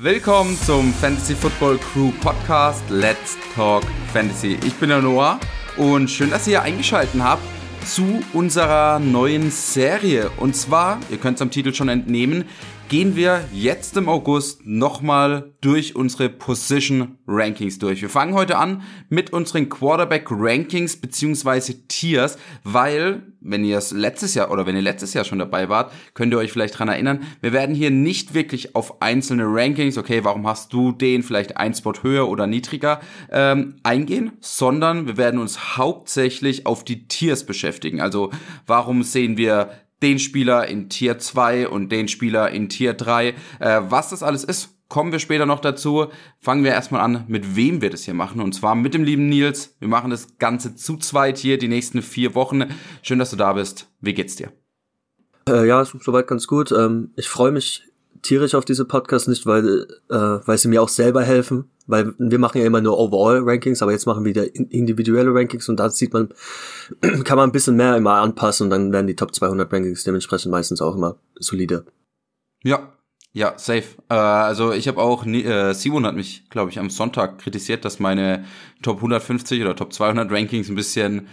Willkommen zum Fantasy Football Crew Podcast Let's Talk Fantasy. Ich bin der Noah und schön, dass ihr eingeschaltet habt zu unserer neuen Serie. Und zwar, ihr könnt es am Titel schon entnehmen, gehen wir jetzt im August nochmal durch unsere Position Rankings durch. Wir fangen heute an mit unseren Quarterback Rankings beziehungsweise Tiers, weil, wenn ihr es letztes Jahr oder wenn ihr letztes Jahr schon dabei wart, könnt ihr euch vielleicht dran erinnern, wir werden hier nicht wirklich auf einzelne Rankings, okay, warum hast du den vielleicht ein Spot höher oder niedriger, ähm, eingehen, sondern wir werden uns hauptsächlich auf die Tiers beschäftigen. Also, warum sehen wir den Spieler in Tier 2 und den Spieler in Tier 3. Äh, was das alles ist, kommen wir später noch dazu. Fangen wir erstmal an, mit wem wir das hier machen. Und zwar mit dem lieben Nils. Wir machen das Ganze zu zweit hier die nächsten vier Wochen. Schön, dass du da bist. Wie geht's dir? Äh, ja, soweit ganz gut. Ähm, ich freue mich tierisch auf diese Podcasts nicht, weil, äh, weil sie mir auch selber helfen weil wir machen ja immer nur Overall-Rankings, aber jetzt machen wir wieder individuelle Rankings und da sieht man, kann man ein bisschen mehr immer anpassen und dann werden die Top 200 Rankings dementsprechend meistens auch immer solide. Ja, ja, safe. Äh, also ich habe auch, äh, Simon hat mich, glaube ich, am Sonntag kritisiert, dass meine Top 150 oder Top 200 Rankings ein bisschen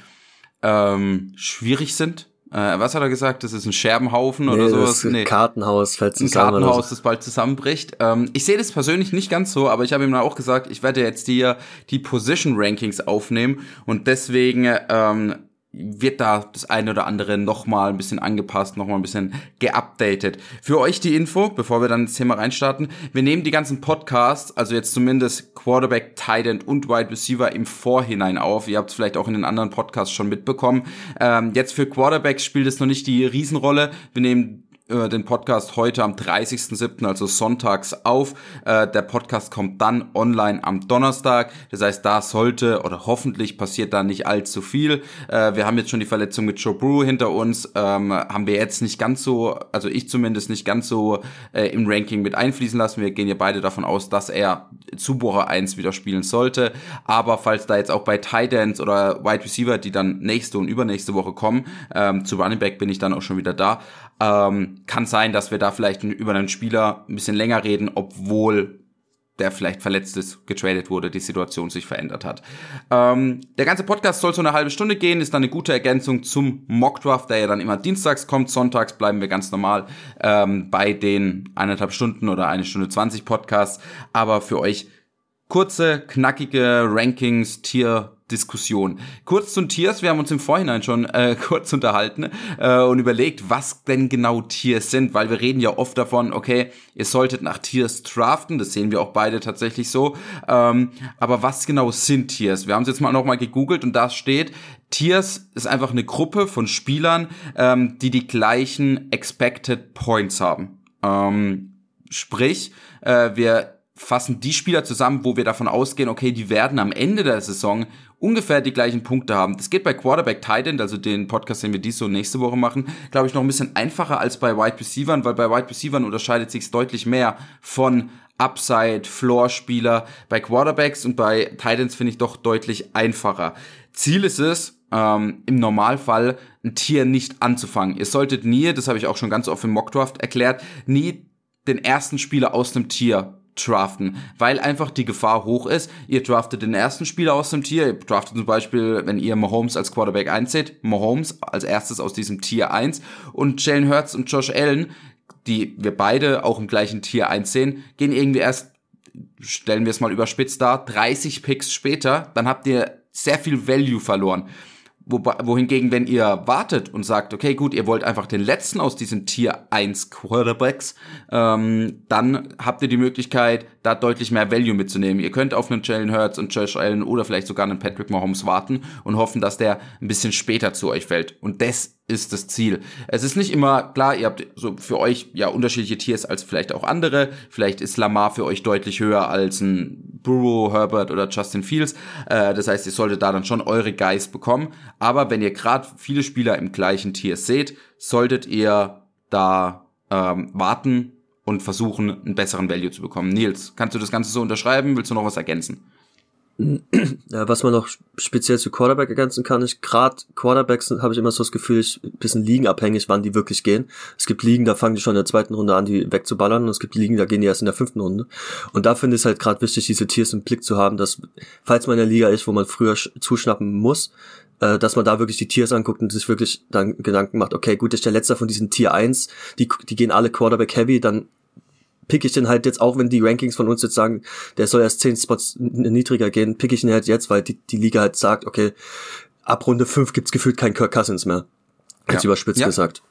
ähm, schwierig sind äh, was hat er gesagt? Das ist ein Scherbenhaufen nee, oder sowas? Das nee. Kartenhaus fällt zusammen. Ein Kartenhaus, so. das bald zusammenbricht. Ähm, ich sehe das persönlich nicht ganz so, aber ich habe ihm dann auch gesagt, ich werde jetzt hier die Position Rankings aufnehmen und deswegen ähm, wird da das eine oder andere nochmal ein bisschen angepasst, nochmal ein bisschen geupdatet. Für euch die Info, bevor wir dann ins Thema reinstarten. Wir nehmen die ganzen Podcasts, also jetzt zumindest Quarterback, Tight End und Wide Receiver im Vorhinein auf. Ihr habt es vielleicht auch in den anderen Podcasts schon mitbekommen. Ähm, jetzt für Quarterbacks spielt es noch nicht die Riesenrolle. Wir nehmen den Podcast heute am 30.07., also sonntags auf. Äh, der Podcast kommt dann online am Donnerstag. Das heißt, da sollte oder hoffentlich passiert da nicht allzu viel. Äh, wir haben jetzt schon die Verletzung mit Joe Brew hinter uns. Ähm, haben wir jetzt nicht ganz so, also ich zumindest nicht ganz so äh, im Ranking mit einfließen lassen. Wir gehen ja beide davon aus, dass er zu Woche 1 wieder spielen sollte. Aber falls da jetzt auch bei Tight Ends oder Wide Receiver, die dann nächste und übernächste Woche kommen, ähm, zu Running Back bin ich dann auch schon wieder da. Ähm, kann sein, dass wir da vielleicht über einen Spieler ein bisschen länger reden, obwohl der vielleicht verletzt ist, getradet wurde, die Situation sich verändert hat. Ähm, der ganze Podcast soll so eine halbe Stunde gehen, ist dann eine gute Ergänzung zum Mockdraft, der ja dann immer dienstags kommt. Sonntags bleiben wir ganz normal ähm, bei den eineinhalb Stunden oder eine Stunde zwanzig Podcasts. Aber für euch kurze, knackige Rankings, Tier, Diskussion. Kurz zum Tiers, wir haben uns im Vorhinein schon äh, kurz unterhalten äh, und überlegt, was denn genau Tiers sind, weil wir reden ja oft davon, okay, ihr solltet nach Tiers draften, das sehen wir auch beide tatsächlich so, ähm, aber was genau sind Tiers? Wir haben es jetzt mal nochmal gegoogelt und da steht, Tiers ist einfach eine Gruppe von Spielern, ähm, die die gleichen Expected Points haben. Ähm, sprich, äh, wir fassen die Spieler zusammen, wo wir davon ausgehen, okay, die werden am Ende der Saison ungefähr die gleichen Punkte haben. Das geht bei Quarterback Tight End, also den Podcast, den wir dies so nächste Woche machen, glaube ich, noch ein bisschen einfacher als bei Wide Receivern, weil bei Wide Receivern unterscheidet sich deutlich mehr von Upside, Floor-Spieler. Bei Quarterbacks und bei Titans finde ich doch deutlich einfacher. Ziel ist es, ähm, im Normalfall ein Tier nicht anzufangen. Ihr solltet nie, das habe ich auch schon ganz oft im Mockdraft erklärt, nie den ersten Spieler aus dem Tier draften, weil einfach die Gefahr hoch ist. Ihr draftet den ersten Spieler aus dem Tier, ihr draftet zum Beispiel, wenn ihr Mahomes als Quarterback einzählt, Mahomes als erstes aus diesem Tier 1 und Jalen Hurts und Josh Allen, die wir beide auch im gleichen Tier 1 sehen, gehen irgendwie erst, stellen wir es mal überspitzt dar, 30 Picks später, dann habt ihr sehr viel Value verloren. Wo, wohingegen, wenn ihr wartet und sagt, okay, gut, ihr wollt einfach den letzten aus diesem Tier 1 Quarterbacks, ähm, dann habt ihr die Möglichkeit, da deutlich mehr Value mitzunehmen. Ihr könnt auf einen Jalen Hurts und Josh Allen oder vielleicht sogar einen Patrick Mahomes warten und hoffen, dass der ein bisschen später zu euch fällt. Und das ist das Ziel. Es ist nicht immer klar, ihr habt so für euch ja unterschiedliche Tiers als vielleicht auch andere. Vielleicht ist Lamar für euch deutlich höher als ein Burrow, Herbert oder Justin Fields. Äh, das heißt, ihr solltet da dann schon eure Guys bekommen. Aber wenn ihr gerade viele Spieler im gleichen Tier seht, solltet ihr da ähm, warten und versuchen, einen besseren Value zu bekommen. Nils, kannst du das Ganze so unterschreiben? Willst du noch was ergänzen? Was man noch speziell zu Quarterback ergänzen kann, ist gerade Quarterbacks habe ich immer so das Gefühl, ich bisschen liegenabhängig, wann die wirklich gehen. Es gibt Ligen, da fangen die schon in der zweiten Runde an, die wegzuballern und es gibt Ligen, da gehen die erst in der fünften Runde. Und da finde ich es halt gerade wichtig, diese Tiers im Blick zu haben, dass falls man in der Liga ist, wo man früher zuschnappen muss, äh, dass man da wirklich die Tiers anguckt und sich wirklich dann Gedanken macht, okay, gut, ist der letzte von diesen Tier 1, die, die gehen alle Quarterback Heavy, dann pick ich den halt jetzt, auch wenn die Rankings von uns jetzt sagen, der soll erst 10 Spots niedriger gehen, pick ich ihn halt jetzt, weil die, die Liga halt sagt, okay, ab Runde 5 gibt's gefühlt keinen Kirk Cousins mehr. Als ja. überspitzt ja. gesagt.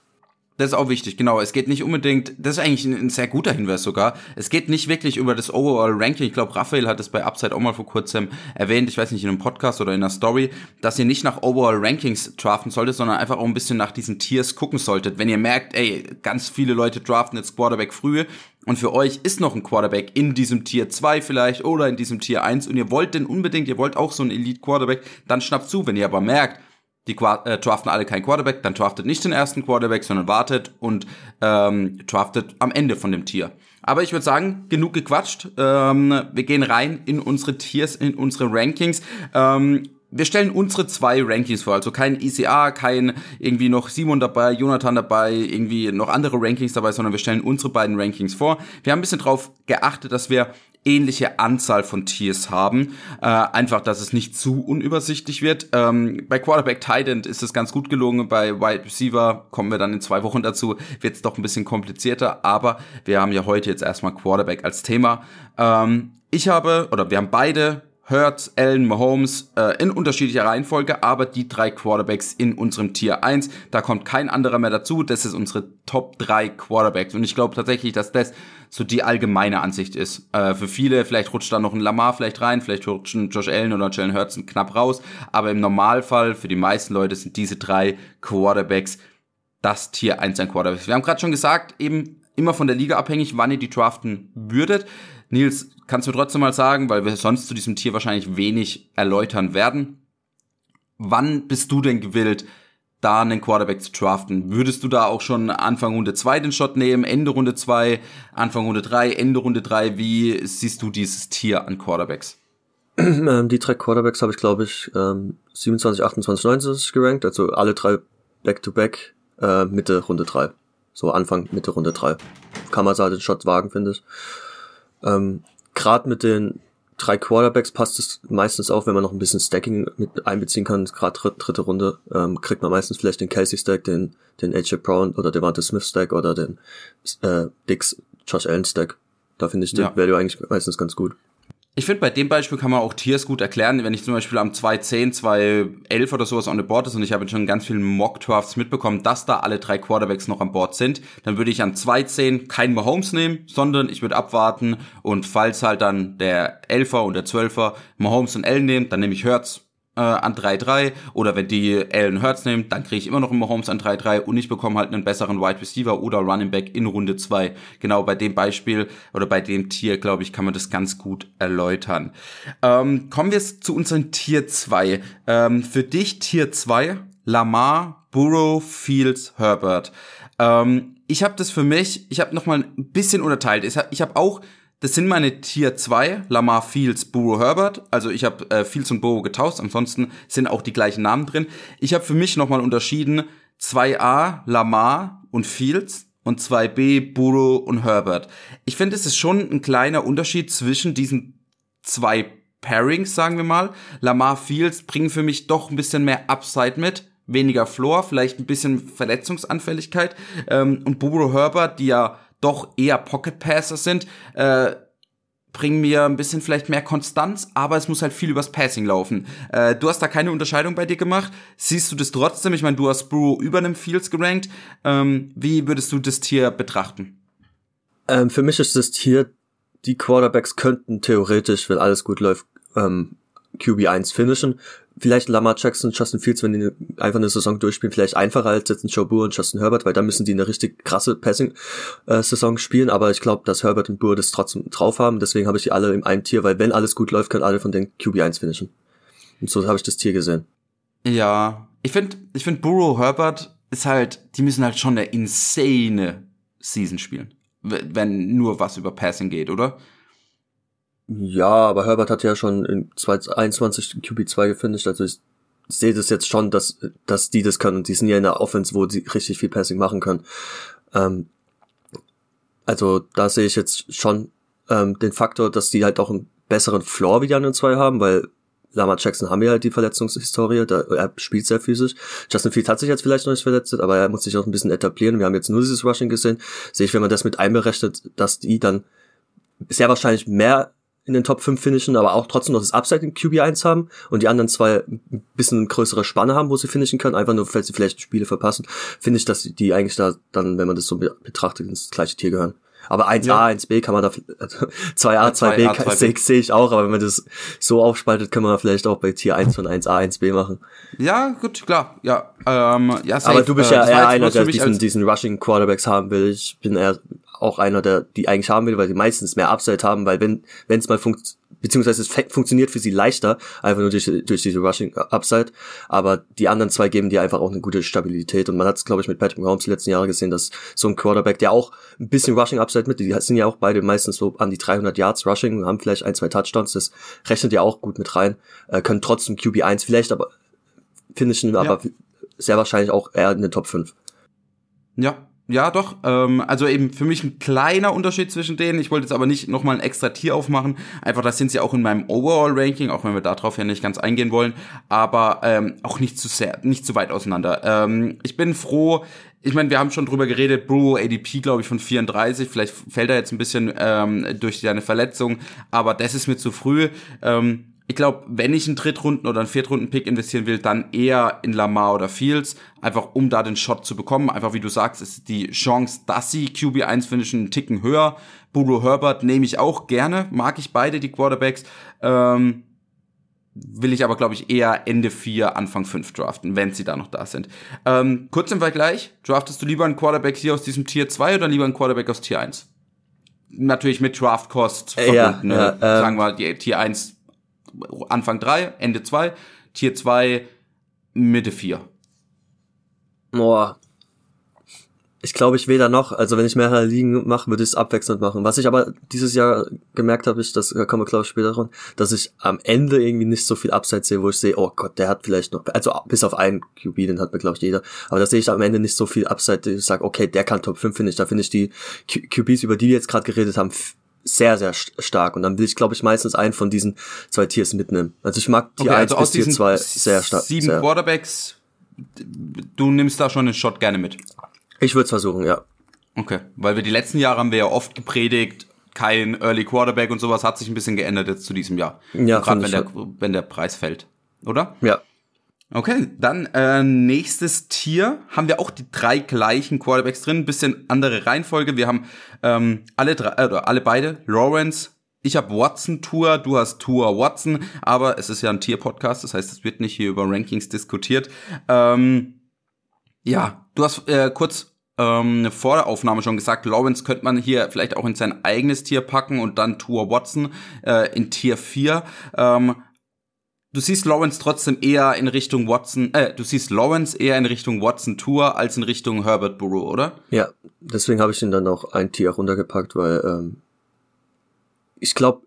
Das ist auch wichtig, genau. Es geht nicht unbedingt, das ist eigentlich ein, ein, sehr guter Hinweis sogar. Es geht nicht wirklich über das Overall Ranking. Ich glaube, Raphael hat es bei Upside auch mal vor kurzem erwähnt, ich weiß nicht, in einem Podcast oder in einer Story, dass ihr nicht nach Overall Rankings draften solltet, sondern einfach auch ein bisschen nach diesen Tiers gucken solltet. Wenn ihr merkt, ey, ganz viele Leute draften jetzt Quarterback früh und für euch ist noch ein Quarterback in diesem Tier 2 vielleicht oder in diesem Tier 1 und ihr wollt denn unbedingt, ihr wollt auch so einen Elite Quarterback, dann schnappt zu. Wenn ihr aber merkt, die äh, draften alle kein Quarterback, dann draftet nicht den ersten Quarterback, sondern wartet und ähm, draftet am Ende von dem Tier. Aber ich würde sagen, genug gequatscht. Ähm, wir gehen rein in unsere Tiers, in unsere Rankings. Ähm, wir stellen unsere zwei Rankings vor, also kein ECA, kein irgendwie noch Simon dabei, Jonathan dabei, irgendwie noch andere Rankings dabei, sondern wir stellen unsere beiden Rankings vor. Wir haben ein bisschen darauf geachtet, dass wir ähnliche Anzahl von Tiers haben. Äh, einfach, dass es nicht zu unübersichtlich wird. Ähm, bei Quarterback Tight End ist es ganz gut gelungen. Bei Wide Receiver kommen wir dann in zwei Wochen dazu. Wird es doch ein bisschen komplizierter. Aber wir haben ja heute jetzt erstmal Quarterback als Thema. Ähm, ich habe, oder wir haben beide Hurts, Allen, Mahomes äh, in unterschiedlicher Reihenfolge, aber die drei Quarterbacks in unserem Tier 1. Da kommt kein anderer mehr dazu. Das ist unsere Top 3 Quarterbacks. Und ich glaube tatsächlich, dass das so die allgemeine Ansicht ist. Äh, für viele, vielleicht rutscht da noch ein Lamar vielleicht rein, vielleicht rutschen Josh Allen oder Jalen Hurts knapp raus. Aber im Normalfall, für die meisten Leute, sind diese drei Quarterbacks das Tier 1 an Quarterbacks. Wir haben gerade schon gesagt, eben immer von der Liga abhängig, wann ihr die draften würdet. Nils, kannst du trotzdem mal sagen, weil wir sonst zu diesem Tier wahrscheinlich wenig erläutern werden. Wann bist du denn gewillt, da einen Quarterback zu draften? Würdest du da auch schon Anfang Runde 2 den Shot nehmen, Ende Runde 2, Anfang Runde 3, Ende Runde 3? Wie siehst du dieses Tier an Quarterbacks? Ähm, die drei Quarterbacks habe ich, glaube ich, 27, 28, 29 gerankt, also alle drei Back-to-Back -back, äh, Mitte Runde 3. So Anfang, Mitte Runde 3. Kann man da den Shot wagen, finde ich. Ähm, Gerade mit den drei Quarterbacks passt es meistens auch, wenn man noch ein bisschen Stacking mit einbeziehen kann. Gerade dritte, dritte Runde ähm, kriegt man meistens vielleicht den Kelsey Stack, den den AJ Brown oder Devante Smith Stack oder den äh, Dix Josh Allen Stack. Da finde ich den ja. Value eigentlich meistens ganz gut. Ich finde, bei dem Beispiel kann man auch Tiers gut erklären. Wenn ich zum Beispiel am 2.10, 2.11 oder sowas on the board ist und ich habe schon ganz vielen Mock-Drafts mitbekommen, dass da alle drei Quarterbacks noch an Bord sind, dann würde ich an 2.10 keinen Mahomes nehmen, sondern ich würde abwarten und falls halt dann der 11er und der 12er Mahomes und Allen nehmen, dann nehme ich Hertz äh, an 3-3 oder wenn die Allen Hurts nehmen, dann kriege ich immer noch einen Mahomes an 3-3 und ich bekomme halt einen besseren Wide Receiver oder Running Back in Runde 2. Genau bei dem Beispiel oder bei dem Tier, glaube ich, kann man das ganz gut erläutern. Ähm, kommen wir zu unserem Tier 2. Ähm, für dich Tier 2, Lamar, Burrow, Fields, Herbert. Ähm, ich habe das für mich, ich habe nochmal ein bisschen unterteilt. Ich habe hab auch das sind meine Tier 2, Lamar Fields, Burrow Herbert. Also ich habe äh, Fields und Burrow getauscht, ansonsten sind auch die gleichen Namen drin. Ich habe für mich nochmal unterschieden 2a Lamar und Fields und 2b Burrow und Herbert. Ich finde, es ist schon ein kleiner Unterschied zwischen diesen zwei Pairings, sagen wir mal. Lamar Fields bringen für mich doch ein bisschen mehr Upside mit weniger Floor, vielleicht ein bisschen Verletzungsanfälligkeit. Ähm, und Burrow Herbert, die ja doch eher Pocket Passer sind, äh, bringen mir ein bisschen vielleicht mehr Konstanz, aber es muss halt viel übers Passing laufen. Äh, du hast da keine Unterscheidung bei dir gemacht. Siehst du das trotzdem? Ich meine, du hast Burrow über einem Fields gerankt. Ähm, wie würdest du das Tier betrachten? Ähm, für mich ist das Tier, die Quarterbacks könnten theoretisch, wenn alles gut läuft, ähm, QB1 finishen vielleicht Lamar Jackson, Justin Fields, wenn die einfach eine Saison durchspielen, vielleicht einfacher als jetzt ein Joe Burrow und Justin Herbert, weil da müssen die eine richtig krasse Passing-Saison spielen, aber ich glaube, dass Herbert und Burrow das trotzdem drauf haben, deswegen habe ich die alle im einen Tier, weil wenn alles gut läuft, können alle von den QB1 finishen. Und so habe ich das Tier gesehen. Ja, ich finde, ich finde Burrow, Herbert ist halt, die müssen halt schon eine insane Season spielen, wenn nur was über Passing geht, oder? Ja, aber Herbert hat ja schon in 2021 QB2 gefinisht, also ich sehe das jetzt schon, dass, dass die das können und die sind ja in der Offense, wo sie richtig viel Passing machen können. Ähm, also da sehe ich jetzt schon ähm, den Faktor, dass die halt auch einen besseren Floor wie die anderen zwei haben, weil Lama Jackson haben ja halt die Verletzungshistorie, da, er spielt sehr physisch. Justin Fields hat sich jetzt vielleicht noch nicht verletzt, aber er muss sich auch ein bisschen etablieren. Wir haben jetzt nur dieses Rushing gesehen. Sehe ich, wenn man das mit einberechnet, dass die dann sehr wahrscheinlich mehr in den Top 5 finishen, aber auch trotzdem noch das Upside in QB1 haben und die anderen zwei ein bisschen größere Spanne haben, wo sie finishen können, einfach nur, falls sie vielleicht Spiele verpassen, finde ich, dass die eigentlich da dann, wenn man das so betrachtet, ins gleiche Tier gehören. Aber 1a, ja. 1b kann man da, also 2a, 2b, 2A, 2B. sehe seh ich auch, aber wenn man das so aufspaltet, kann man vielleicht auch bei Tier 1 von 1a, 1b machen. Ja, gut, klar, ja. Ähm, ja safe. Aber du bist ja äh, eher einer, der diesen, diesen Rushing Quarterbacks haben will. Ich bin eher auch einer, der die eigentlich haben will, weil die meistens mehr Upside haben, weil wenn wenn es mal funktioniert, beziehungsweise es funktioniert für sie leichter, einfach nur durch, durch diese Rushing Upside, aber die anderen zwei geben dir einfach auch eine gute Stabilität. Und man hat es, glaube ich, mit Patrick Mahomes die letzten Jahre gesehen, dass so ein Quarterback, der auch ein bisschen Rushing Upside mit, die sind ja auch beide meistens so an die 300 Yards Rushing, haben vielleicht ein, zwei Touchdowns, das rechnet ja auch gut mit rein, äh, können trotzdem QB1 vielleicht, aber finishen, ja. aber sehr wahrscheinlich auch eher in den Top 5. Ja, ja, doch. Ähm, also eben für mich ein kleiner Unterschied zwischen denen. Ich wollte jetzt aber nicht nochmal ein extra Tier aufmachen. Einfach, das sind sie auch in meinem Overall-Ranking, auch wenn wir darauf ja nicht ganz eingehen wollen. Aber ähm, auch nicht zu sehr, nicht zu weit auseinander. Ähm, ich bin froh. Ich meine, wir haben schon drüber geredet, Brew ADP, glaube ich, von 34. Vielleicht fällt er jetzt ein bisschen ähm, durch seine Verletzung, aber das ist mir zu früh. Ähm, ich glaube, wenn ich einen Drittrunden- oder einen Viertrunden-Pick investieren will, dann eher in Lamar oder Fields, einfach um da den Shot zu bekommen. Einfach wie du sagst, ist die Chance, dass sie QB1 finishen, einen Ticken höher. Budo Herbert nehme ich auch gerne, mag ich beide, die Quarterbacks. Ähm, will ich aber, glaube ich, eher Ende 4, Anfang 5 draften, wenn sie da noch da sind. Ähm, kurz im Vergleich, draftest du lieber einen Quarterback hier aus diesem Tier 2 oder lieber einen Quarterback aus Tier 1? Natürlich mit Draft-Cost verbunden. Ja, ne? ja, ähm, Sagen wir, die Tier 1 Anfang 3, Ende 2, Tier 2, Mitte 4. Boah. Ich glaube, ich weder noch. Also wenn ich mehrere Ligen mache, würde ich es abwechselnd machen. Was ich aber dieses Jahr gemerkt habe, ist, das da kommen wir glaube ich später dran, dass ich am Ende irgendwie nicht so viel Abseits sehe, wo ich sehe, oh Gott, der hat vielleicht noch, also bis auf einen QB, den hat mir glaube ich jeder, aber da sehe ich am Ende nicht so viel Abseits, ich sage, okay, der kann Top 5 finde ich, da finde ich die QBs, über die wir jetzt gerade geredet haben, sehr, sehr stark. Und dann will ich, glaube ich, meistens einen von diesen zwei Tiers mitnehmen. Also ich mag Tier okay, 1 also bis Tier 2 sehr stark. Sieben sehr. Quarterbacks, du nimmst da schon einen Shot gerne mit. Ich würde es versuchen, ja. Okay, weil wir die letzten Jahre haben wir ja oft gepredigt, kein Early Quarterback und sowas hat sich ein bisschen geändert jetzt zu diesem Jahr. Ja, gerade wenn der, wenn der Preis fällt, oder? Ja, Okay, dann äh, nächstes Tier haben wir auch die drei gleichen Quarterbacks drin, bisschen andere Reihenfolge. Wir haben ähm, alle drei, äh, alle beide, Lawrence. Ich habe Watson Tour, du hast Tour Watson, aber es ist ja ein Tier-Podcast, das heißt, es wird nicht hier über Rankings diskutiert. Ähm, ja, du hast äh, kurz ähm, vor der Aufnahme schon gesagt, Lawrence könnte man hier vielleicht auch in sein eigenes Tier packen und dann Tour Watson äh, in Tier 4. Ähm, du siehst Lawrence trotzdem eher in Richtung Watson, äh, du siehst Lawrence eher in Richtung Watson Tour als in Richtung Herbert Burrow, oder? Ja, deswegen habe ich ihn dann auch ein Tier runtergepackt, weil ähm, ich glaube,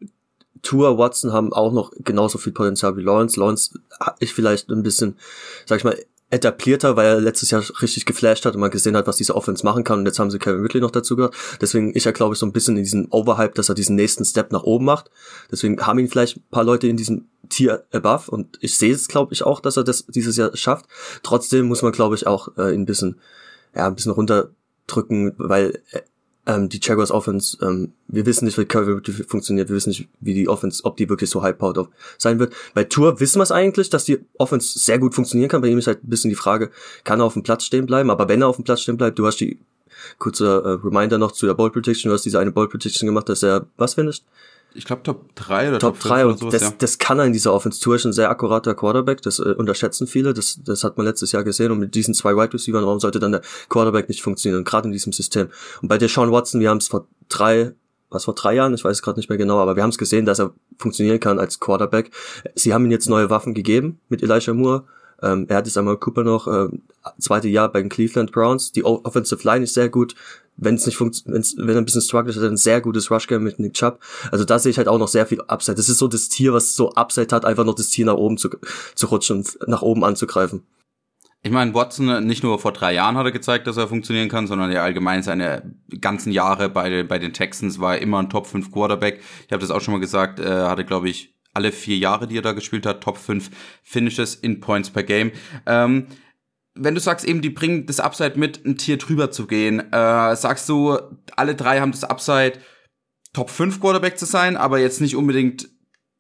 Tour, Watson haben auch noch genauso viel Potenzial wie Lawrence. Lawrence ich vielleicht ein bisschen, sag ich mal, etablierter, weil er letztes Jahr richtig geflasht hat und man gesehen hat, was diese Offense machen kann. Und jetzt haben sie Kevin Ridley noch dazu gehört. Deswegen ist er, glaube ich, so ein bisschen in diesem Overhype, dass er diesen nächsten Step nach oben macht. Deswegen haben ihn vielleicht ein paar Leute in diesem Tier above und ich sehe es, glaube ich, auch, dass er das dieses Jahr schafft. Trotzdem muss man, glaube ich, auch äh, ein bisschen, ja, ein bisschen runterdrücken, weil äh, ähm, die Jaguars Offense, ähm, wir wissen nicht, wie Curry funktioniert, wir wissen nicht, wie die Offense, ob die wirklich so high-powered sein wird. Bei Tour wissen wir es eigentlich, dass die Offense sehr gut funktionieren kann. Bei ihm ist halt ein bisschen die Frage, kann er auf dem Platz stehen bleiben? Aber wenn er auf dem Platz stehen bleibt, du hast die kurzer äh, Reminder noch zu der Ball Prediction, du hast diese eine Ball Prediction gemacht, dass er was findest? Ich glaube Top 3 oder Top, Top 3 und sowas, das, ja. das kann er in dieser Offense. Tour ist ein sehr akkurater Quarterback, das äh, unterschätzen viele, das, das hat man letztes Jahr gesehen und mit diesen zwei Wide Receivers, warum sollte dann der Quarterback nicht funktionieren, gerade in diesem System. Und bei der Sean Watson, wir haben es vor drei, was vor drei Jahren, ich weiß es gerade nicht mehr genau, aber wir haben es gesehen, dass er funktionieren kann als Quarterback. Sie haben ihm jetzt neue Waffen gegeben mit Elijah Moore, Ähm, er hat jetzt einmal Cooper noch, äh, zweite Jahr bei den Cleveland Browns. Die Offensive Line ist sehr gut. Wenn es nicht funktioniert, wenn er ein bisschen struggelt, hat er ein sehr gutes Rush-Game mit Nick Chubb. Also da sehe ich halt auch noch sehr viel Upside. Das ist so das Tier, was so Upside hat, einfach noch das Tier nach oben zu, zu rutschen und nach oben anzugreifen. Ich meine, Watson nicht nur vor drei Jahren hat er gezeigt, dass er funktionieren kann, sondern ja allgemein seine ganzen Jahre bei, bei den Texans war er immer ein Top 5 Quarterback. Ich habe das auch schon mal gesagt, er hatte, glaube ich, alle vier Jahre, die er da gespielt hat, Top 5 Finishes in Points per Game. Ähm, wenn du sagst eben, die bringen das Upside mit, ein Tier drüber zu gehen, äh, sagst du, alle drei haben das Upside, Top 5 Quarterback zu sein, aber jetzt nicht unbedingt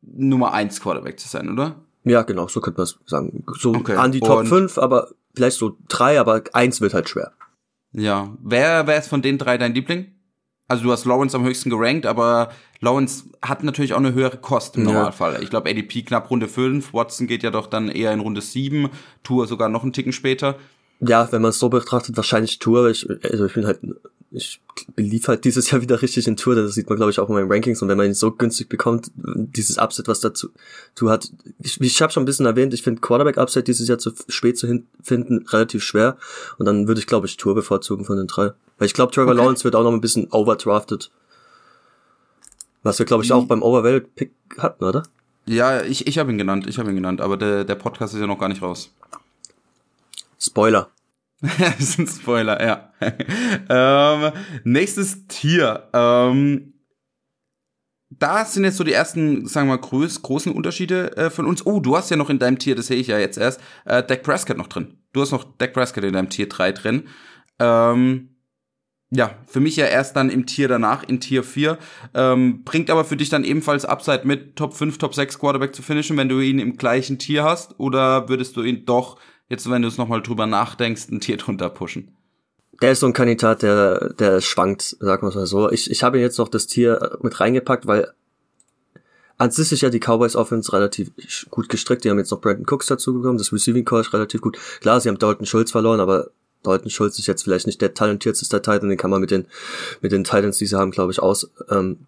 Nummer 1 Quarterback zu sein, oder? Ja, genau, so könnte man es sagen. So okay. an die Top Und 5, aber vielleicht so drei, aber eins wird halt schwer. Ja. Wer, wer ist von den drei dein Liebling? Also du hast Lawrence am höchsten gerankt, aber Lawrence hat natürlich auch eine höhere Kost im Normalfall. Ja. Ich glaube, ADP knapp Runde 5, Watson geht ja doch dann eher in Runde 7, Tour sogar noch einen Ticken später. Ja, wenn man es so betrachtet, wahrscheinlich Tour. Ich, also ich bin halt ich belief halt dieses Jahr wieder richtig in Tour, das sieht man glaube ich auch in meinen Rankings und wenn man ihn so günstig bekommt, dieses Upset, was dazu tu hat, ich, ich habe schon ein bisschen erwähnt, ich finde Quarterback Upset dieses Jahr zu spät zu finden relativ schwer und dann würde ich glaube ich Tour bevorzugen von den drei, weil ich glaube Trevor okay. Lawrence wird auch noch ein bisschen overdrafted, was wir glaube ich auch beim Overwhelmed Pick hatten, oder? Ja, ich ich habe ihn genannt, ich habe ihn genannt, aber der der Podcast ist ja noch gar nicht raus. Spoiler. das ist ein Spoiler, ja. ähm, nächstes Tier. Ähm, da sind jetzt so die ersten, sagen wir mal, groß, großen Unterschiede äh, von uns. Oh, du hast ja noch in deinem Tier, das sehe ich ja jetzt erst, äh, Dak Prescott noch drin. Du hast noch Dak Prescott in deinem Tier 3 drin. Ähm, ja, für mich ja erst dann im Tier danach, in Tier 4. Ähm, bringt aber für dich dann ebenfalls Upside mit, Top 5, Top 6 Quarterback zu finishen, wenn du ihn im gleichen Tier hast? Oder würdest du ihn doch jetzt, wenn du es nochmal drüber nachdenkst, ein Tier drunter pushen? Der ist so ein Kandidat, der, der schwankt, sagen wir es mal so. Ich, ich habe jetzt noch das Tier mit reingepackt, weil an sich ist ja die Cowboys Offense relativ gut gestrickt. Die haben jetzt noch Brandon Cooks dazu bekommen. Das Receiving Core ist relativ gut. Klar, sie haben Dalton Schulz verloren, aber Dalton Schulz ist jetzt vielleicht nicht der talentierteste Titan. Den kann man mit den, mit den Titans, die sie haben, glaube ich, aus, ähm,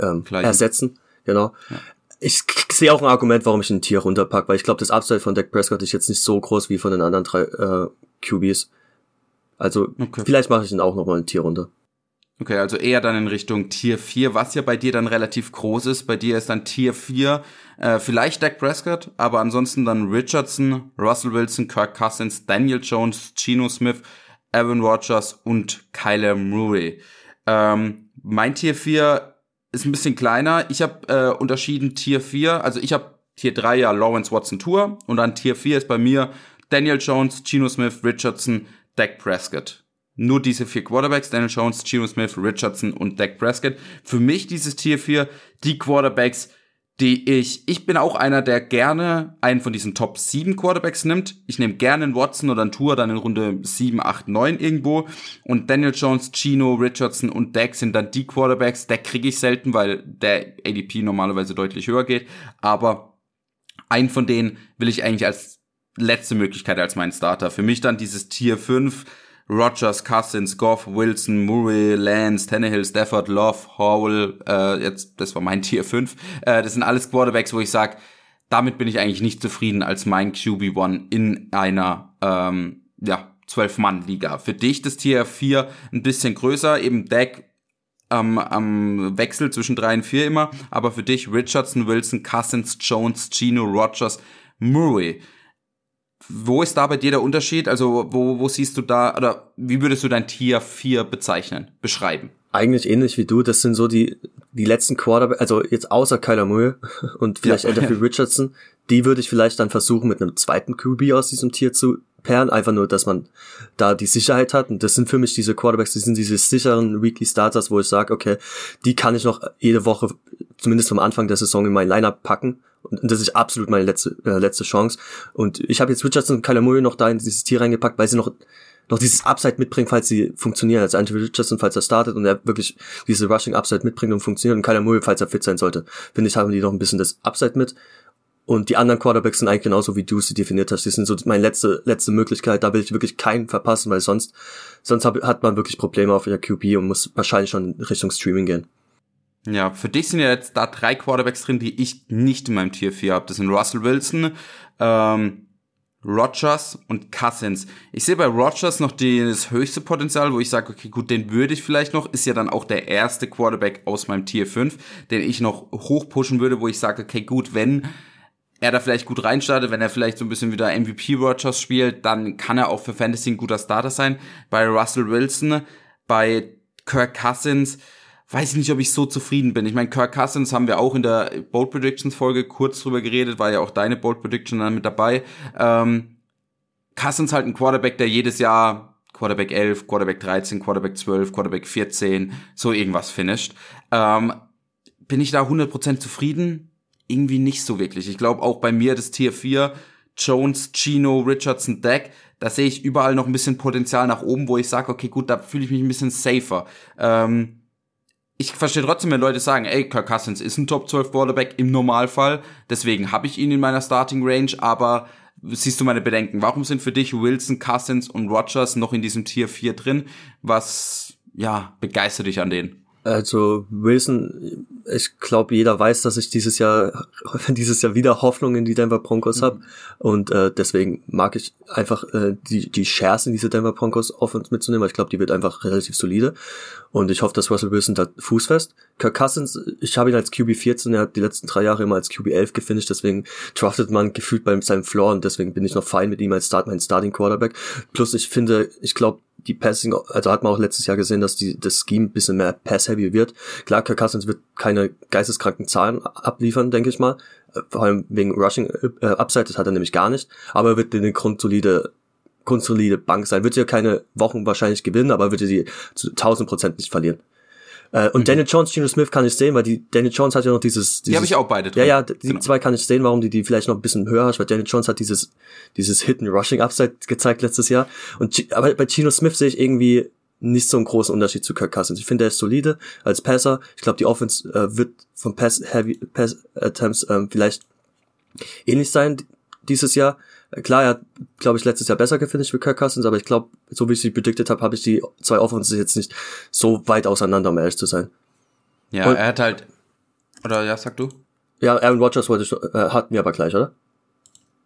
ähm, ersetzen. Genau. Ja ich sehe auch ein Argument, warum ich ein Tier runterpack, weil ich glaube, das Upside von Dak Prescott ist jetzt nicht so groß wie von den anderen drei äh, QBs. Also okay. vielleicht mache ich dann auch nochmal ein Tier runter. Okay, also eher dann in Richtung Tier 4, was ja bei dir dann relativ groß ist. Bei dir ist dann Tier 4, äh, vielleicht Dak Prescott, aber ansonsten dann Richardson, Russell Wilson, Kirk Cousins, Daniel Jones, Geno Smith, Aaron Rodgers und Kyler Murray. Ähm, mein Tier 4 ist ein bisschen kleiner. Ich habe äh, unterschieden Tier 4, also ich habe Tier 3 ja Lawrence Watson Tour und dann Tier 4 ist bei mir Daniel Jones, Geno Smith, Richardson, Dak Prescott. Nur diese vier Quarterbacks, Daniel Jones, Geno Smith, Richardson und Dak Prescott. Für mich dieses Tier 4, die Quarterbacks, die ich, ich bin auch einer, der gerne einen von diesen Top 7 Quarterbacks nimmt. Ich nehme gerne einen Watson oder einen Tour dann in Runde 7, 8, 9 irgendwo. Und Daniel Jones, Chino, Richardson und Dak sind dann die Quarterbacks. Dak kriege ich selten, weil der ADP normalerweise deutlich höher geht. Aber einen von denen will ich eigentlich als letzte Möglichkeit als meinen Starter. Für mich dann dieses Tier 5 Rogers, Cousins, Goff, Wilson, Murray, Lance, Tannehill, Stafford, Love, Howell, äh, jetzt, das war mein Tier 5. Äh, das sind alles Quarterbacks, wo ich sage, damit bin ich eigentlich nicht zufrieden als mein QB1 in einer, ähm, ja, 12-Mann-Liga. Für dich das Tier 4 ein bisschen größer, eben Deck am, am Wechsel zwischen 3 und 4 immer, aber für dich Richardson, Wilson, Cousins, Jones, Gino, Rogers, Murray. Wo ist da bei dir der Unterschied? Also, wo, wo siehst du da, oder wie würdest du dein Tier 4 bezeichnen, beschreiben? Eigentlich ähnlich wie du. Das sind so die, die letzten Quarterback, also jetzt außer Kyler Murray und vielleicht ja. Anthony Richardson, die würde ich vielleicht dann versuchen, mit einem zweiten QB aus diesem Tier zu pairen. Einfach nur, dass man da die Sicherheit hat. Und das sind für mich diese Quarterbacks, die sind diese sicheren Weekly Starters, wo ich sage, okay, die kann ich noch jede Woche, zumindest vom Anfang der Saison, in mein Lineup packen und das ist absolut meine letzte, äh, letzte Chance. Und ich habe jetzt Richardson und Kyler Murray noch da in dieses Tier reingepackt, weil sie noch noch dieses Upside mitbringen, falls sie funktionieren. Also Anthony Richardson, falls er startet und er wirklich diese Rushing Upside mitbringt und funktioniert und Kyler Murray, falls er fit sein sollte. Finde ich, haben die noch ein bisschen das Upside mit. Und die anderen Quarterbacks sind eigentlich genauso, wie du sie definiert hast. Die sind so meine letzte, letzte Möglichkeit. Da will ich wirklich keinen verpassen, weil sonst, sonst hab, hat man wirklich Probleme auf der QB und muss wahrscheinlich schon Richtung Streaming gehen. Ja, für dich sind ja jetzt da drei Quarterbacks drin, die ich nicht in meinem Tier 4 habe. Das sind Russell Wilson, ähm, Rogers und Cousins. Ich sehe bei Rogers noch das höchste Potenzial, wo ich sage, okay, gut, den würde ich vielleicht noch. Ist ja dann auch der erste Quarterback aus meinem Tier 5, den ich noch hochpushen würde, wo ich sage, okay, gut, wenn er da vielleicht gut reinstartet, wenn er vielleicht so ein bisschen wieder MVP Rogers spielt, dann kann er auch für Fantasy ein guter Starter sein. Bei Russell Wilson, bei Kirk Cousins, weiß ich nicht, ob ich so zufrieden bin. Ich meine, Kirk Cousins haben wir auch in der Bold Predictions Folge kurz drüber geredet, war ja auch deine Bold Prediction dann mit dabei. Ähm, Cousins halt ein Quarterback, der jedes Jahr Quarterback 11, Quarterback 13, Quarterback 12, Quarterback 14, so irgendwas finisht. Ähm, bin ich da 100% zufrieden? Irgendwie nicht so wirklich. Ich glaube auch bei mir das Tier 4, Jones, Chino, Richardson, Deck, da sehe ich überall noch ein bisschen Potenzial nach oben, wo ich sage, okay, gut, da fühle ich mich ein bisschen safer. Ähm, ich verstehe trotzdem, wenn Leute sagen, ey, Kirk Cousins ist ein Top 12 Quarterback im Normalfall, deswegen habe ich ihn in meiner Starting Range, aber siehst du meine Bedenken? Warum sind für dich Wilson, Cousins und Rogers noch in diesem Tier 4 drin? Was, ja, begeistert dich an denen? Also Wilson, ich glaube, jeder weiß, dass ich dieses Jahr dieses Jahr wieder Hoffnung in die Denver Broncos mhm. habe und äh, deswegen mag ich einfach äh, die die Shares in diese Denver Broncos Offense mitzunehmen, weil ich glaube, die wird einfach relativ solide und ich hoffe, dass Russell Wilson da fußfest. Kirk Cousins, ich habe ihn als QB 14, er hat die letzten drei Jahre immer als QB 11 gefinisht, deswegen draftet man gefühlt bei seinem Floor und deswegen bin ich noch fein mit ihm als Start, mein Starting Quarterback. Plus ich finde, ich glaube, die Passing, also hat man auch letztes Jahr gesehen, dass die, das Scheme ein bisschen mehr Pass-heavy wird. Klar, Kirk Cousins wird keine geisteskranken Zahlen abliefern, denke ich mal. Äh, vor allem wegen Rushing äh, Upside, das hat er nämlich gar nicht. Aber er wird eine grundsolide, grundsolide Bank sein. Wird ja keine Wochen wahrscheinlich gewinnen, aber wird sie zu 1000 Prozent nicht verlieren. Äh, und mhm. Daniel Jones, Geno Smith kann ich sehen, weil die Daniel Jones hat ja noch dieses, dieses Die habe ich auch beide drin. Ja, ja, die genau. zwei kann ich sehen, warum die die vielleicht noch ein bisschen höher hast, weil Daniel Jones hat dieses dieses Hidden Rushing Upside gezeigt letztes Jahr und aber bei Geno Smith sehe ich irgendwie nicht so einen großen Unterschied zu Kirk Cousins. Ich finde, er ist solide als Passer. Ich glaube, die Offense äh, wird von Pass Heavy Pass Attempts ähm, vielleicht ähnlich sein dieses Jahr. Klar, er hat, glaube ich, letztes Jahr besser gefinisht wie Kirk Cousins, aber ich glaube, so wie ich sie predicted habe, habe ich die zwei Offenses jetzt nicht so weit auseinander, um ehrlich zu sein. Ja, Und, er hat halt, oder ja, sag du? Ja, Aaron Rodgers wollte ich, äh, hatten wir aber gleich, oder?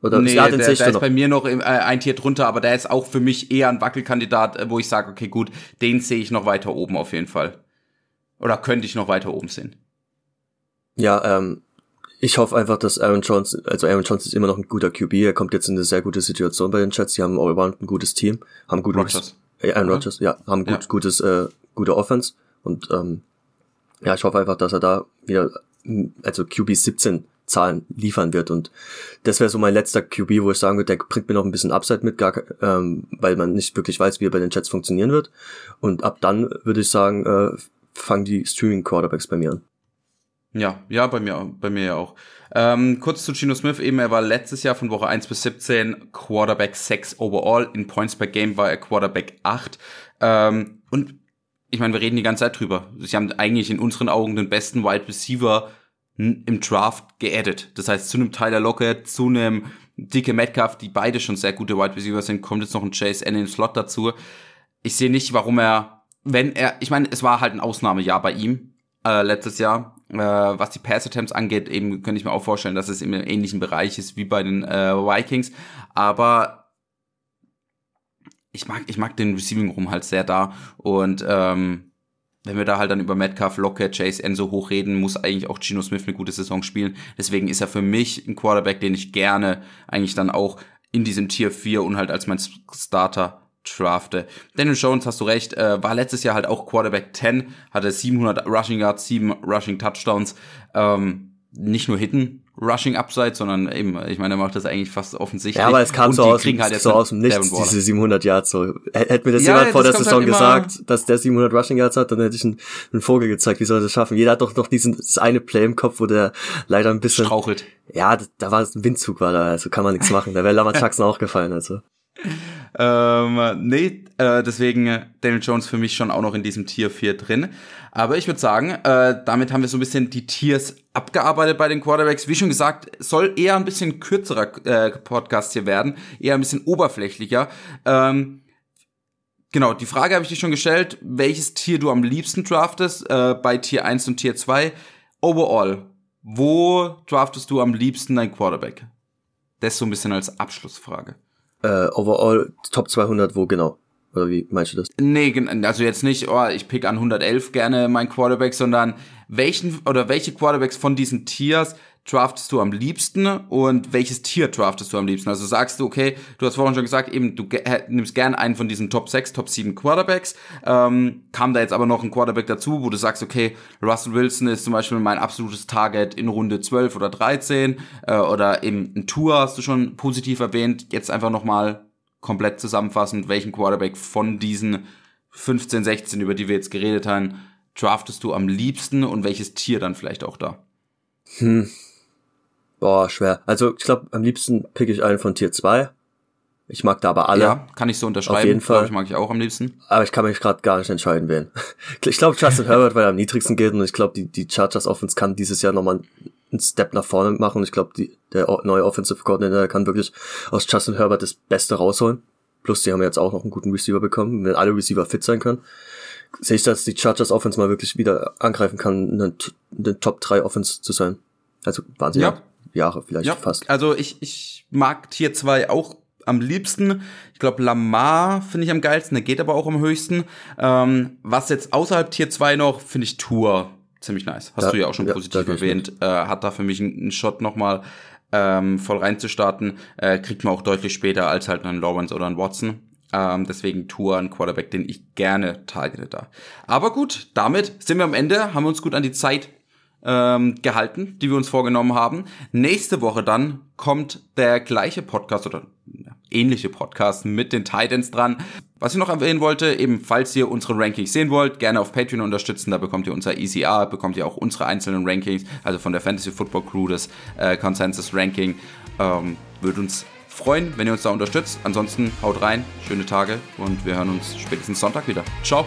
Oder nee, der, der ist noch. bei mir noch im, äh, ein Tier drunter, aber der ist auch für mich eher ein Wackelkandidat, äh, wo ich sage, okay, gut, den sehe ich noch weiter oben auf jeden Fall. Oder könnte ich noch weiter oben sehen. Ja, ähm, ich hoffe einfach, dass Aaron Jones, also Aaron Jones ist immer noch ein guter QB, er kommt jetzt in eine sehr gute Situation bei den Jets, die haben allround ein gutes Team, haben gutes, Rodgers. Äh, Aaron Rodgers, ja, haben gut, ja. gutes, äh, gute Offense. Und ähm, ja, ich hoffe einfach, dass er da wieder, also QB 17 Zahlen liefern wird. Und das wäre so mein letzter QB, wo ich sagen würde, der bringt mir noch ein bisschen Upside mit, gar, ähm, weil man nicht wirklich weiß, wie er bei den Jets funktionieren wird. Und ab dann würde ich sagen, äh, fangen die Streaming Quarterbacks bei mir an. Ja, ja, bei mir, bei mir ja auch. Ähm, kurz zu Gino Smith eben, er war letztes Jahr von Woche 1 bis 17 Quarterback 6 overall, in Points per Game war er Quarterback 8. Ähm, und ich meine, wir reden die ganze Zeit drüber. Sie haben eigentlich in unseren Augen den besten Wide Receiver im Draft geaddet. Das heißt, zu einem Tyler Lockett, zu einem Dicke Metcalf, die beide schon sehr gute Wide Receiver sind, kommt jetzt noch ein Chase N in den Slot dazu. Ich sehe nicht, warum er, wenn er, ich meine, es war halt ein Ausnahmejahr bei ihm, äh, letztes Jahr. Äh, was die Pass-Attempts angeht, eben könnte ich mir auch vorstellen, dass es im ähnlichen Bereich ist wie bei den äh, Vikings. Aber ich mag, ich mag den Receiving Room halt sehr da. Und ähm, wenn wir da halt dann über Metcalf, Lockett, Chase Enzo hochreden, muss eigentlich auch Gino Smith eine gute Saison spielen. Deswegen ist er für mich ein Quarterback, den ich gerne eigentlich dann auch in diesem Tier 4 und halt als mein Starter drafte. Daniel Jones, hast du recht, äh, war letztes Jahr halt auch Quarterback 10, hatte 700 Rushing Yards, 7 Rushing Touchdowns, ähm, nicht nur Hitten, Rushing Upside, sondern eben, ich meine, er macht das eigentlich fast offensichtlich. Ja, aber es kam so aus, halt so aus dem Nichts, diese 700 Yards. So. Hätte mir das ja, jemand vor der Saison halt gesagt, dass der 700 Rushing Yards hat, dann hätte ich einen, einen Vogel gezeigt, wie soll er das schaffen. Jeder hat doch noch diesen, das eine Play im Kopf, wo der leider ein bisschen... Strauchelt. Ja, da war ein Windzug, war da, also kann man nichts machen. Da wäre Lamar Jackson auch gefallen, also ähm, nee, äh, deswegen äh, Daniel Jones für mich schon auch noch in diesem Tier 4 drin. Aber ich würde sagen, äh, damit haben wir so ein bisschen die Tiers abgearbeitet bei den Quarterbacks. Wie schon gesagt, soll eher ein bisschen kürzerer äh, Podcast hier werden, eher ein bisschen oberflächlicher. Ähm, genau, die Frage habe ich dir schon gestellt, welches Tier du am liebsten draftest äh, bei Tier 1 und Tier 2. Overall, wo draftest du am liebsten dein Quarterback? Das so ein bisschen als Abschlussfrage. Äh, overall Top 200, wo genau? Oder wie meinst du das? Nee, also jetzt nicht, oh, ich pick an 111 gerne mein Quarterback, sondern welchen oder welche Quarterbacks von diesen Tiers draftest du am liebsten und welches Tier draftest du am liebsten? Also sagst du, okay, du hast vorhin schon gesagt, eben du nimmst gern einen von diesen Top 6, Top 7 Quarterbacks. Ähm, kam da jetzt aber noch ein Quarterback dazu, wo du sagst, okay, Russell Wilson ist zum Beispiel mein absolutes Target in Runde 12 oder 13 äh, oder eben ein Tour hast du schon positiv erwähnt. Jetzt einfach nochmal komplett zusammenfassend, welchen Quarterback von diesen 15, 16, über die wir jetzt geredet haben, draftest du am liebsten und welches Tier dann vielleicht auch da? Hm, Boah, schwer. Also ich glaube, am liebsten pick ich einen von Tier 2. Ich mag da aber alle. Ja, kann ich so unterschreiben. Auf jeden Fall. Ich mag ich auch am liebsten. Aber ich kann mich gerade gar nicht entscheiden, wen. Ich glaube, Justin Herbert, weil er am niedrigsten geht und ich glaube, die, die Chargers Offense kann dieses Jahr nochmal einen Step nach vorne machen ich glaube, der neue Offensive Coordinator kann wirklich aus Justin Herbert das Beste rausholen. Plus, die haben jetzt auch noch einen guten Receiver bekommen, wenn alle Receiver fit sein können. Sehe ich, dass die Chargers Offense mal wirklich wieder angreifen kann, eine, eine Top 3 Offense zu sein. Also Wahnsinn. Ja, Jahre vielleicht ja, fast. Also ich, ich mag Tier 2 auch am liebsten. Ich glaube, Lamar finde ich am geilsten, der geht aber auch am höchsten. Ähm, was jetzt außerhalb Tier 2 noch, finde ich Tour ziemlich nice. Hast ja, du ja auch schon ja, positiv erwähnt. Äh, hat da für mich einen, einen Shot nochmal ähm, voll reinzustarten. Äh, kriegt man auch deutlich später als halt einen Lawrence oder einen Watson. Ähm, deswegen Tour, ein Quarterback, den ich gerne targete da. Aber gut, damit sind wir am Ende, haben wir uns gut an die Zeit ähm, gehalten, die wir uns vorgenommen haben. Nächste Woche dann kommt der gleiche Podcast oder ähnliche Podcast mit den Titans dran. Was ich noch erwähnen wollte, eben falls ihr unsere Rankings sehen wollt, gerne auf Patreon unterstützen, da bekommt ihr unser ECR, bekommt ihr auch unsere einzelnen Rankings, also von der Fantasy Football Crew das äh, Consensus Ranking. Ähm, würde uns freuen, wenn ihr uns da unterstützt. Ansonsten haut rein, schöne Tage und wir hören uns spätestens Sonntag wieder. Ciao!